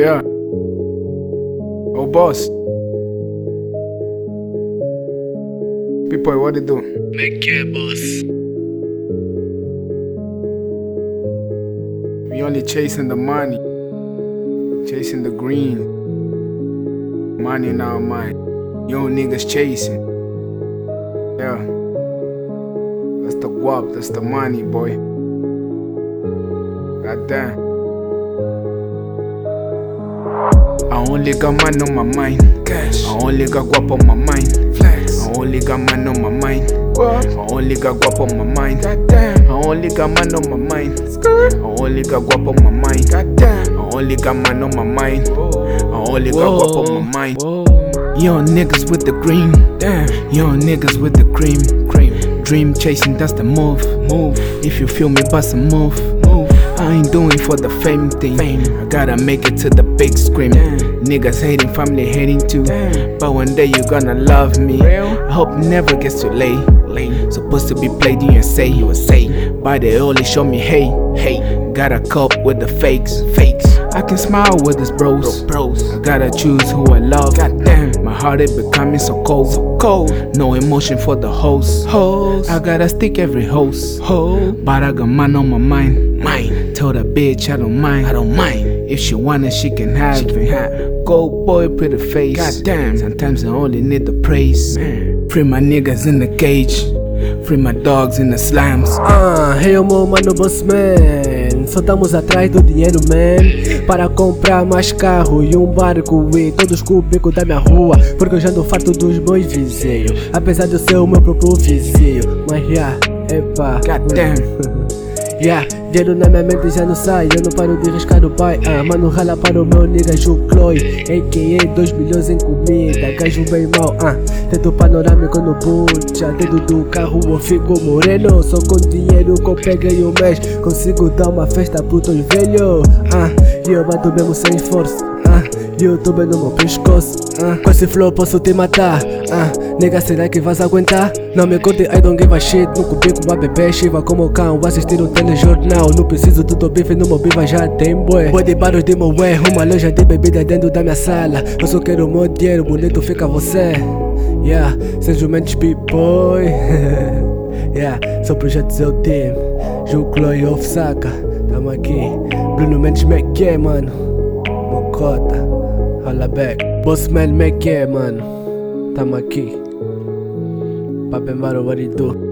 Yeah. Oh, boss. People, what they do? Make care, boss. We only chasing the money, chasing the green. Money in our mind. Young niggas chasing. Yeah. That's the guap, that's the money, boy. God only got money on my mind. Cash. I only got guap on my mind. Flex. I only got money on my mind. What? I only got guap on my mind. God damn. I only got man on my mind. Skirt. I only got guap on my mind. God damn. I only got man on my mind. I only got guap on my mind. Young niggas with the green. Damn. Young niggas with the cream. Cream. Dream chasing, that's the move. Move. If you feel me, bust a move. I ain't doing for the fame thing. Fame. I gotta make it to the big screen. Damn. Niggas hating, family hating too. Damn. But one day you gonna love me. Real? I hope never gets too late. Late. Supposed to be played, you say you would say. But they only show me hey, hey. Gotta cope with the fakes, fakes. I can smile with these bros, Bros. I gotta choose who I love. God damn. My heart is becoming so cold, so Cold. No emotion for the host. Hoes. I gotta stick every host. Ho. But I got man on my mind. Mine. Tell the bitch I don't mind. I don't mind. If she want it, she can have She can it. have. Go boy, pretty face. God damn. Sometimes I only need the praise. Man. Free my niggas in the cage. Free my dogs in the slams. Ah, eu, meu mano Bossman Só estamos atrás do dinheiro, man. Para comprar mais carro e um barco E todos com o bico da minha rua. Porque eu já ando farto dos meus vizinhos. Apesar de eu ser o meu próprio vizinho. Mas, yeah, epa. God damn. Yeah, dinheiro na minha mente já não sai Eu não paro de riscar o pai Ah, mano, rala para o meu nigga Jucloi A.K.A. 2 milhões em comida. Gajo bem mal, ah. Teto panorâmico no puxa Dentro do carro eu fico moreno. Só com dinheiro que eu peguei o mês Consigo dar uma festa pro teu velho Ah, e eu bato mesmo sem esforço Ah, e eu tô bem no meu pescoço ah, Com esse flow posso te matar Ah, nega, será que vais aguentar? Não me conte, I don't give a shit. No cubico, uma bebê, chiva como cão Assistir um telejornal. Não preciso do teu bife, no meu biva já tem bué. Boi de baros de moé Uma loja de bebida dentro da minha sala. Eu só quero o meu dinheiro, bonito fica você. Yeah, seja o menos boy Yeah, sou projeto seu team. Jucloi of Saka Tamo aqui. Bruno Mendes Mac é, mano. Mocota Holla back. Bossman Mac é, mano. Tamo aqui Papemaro what it do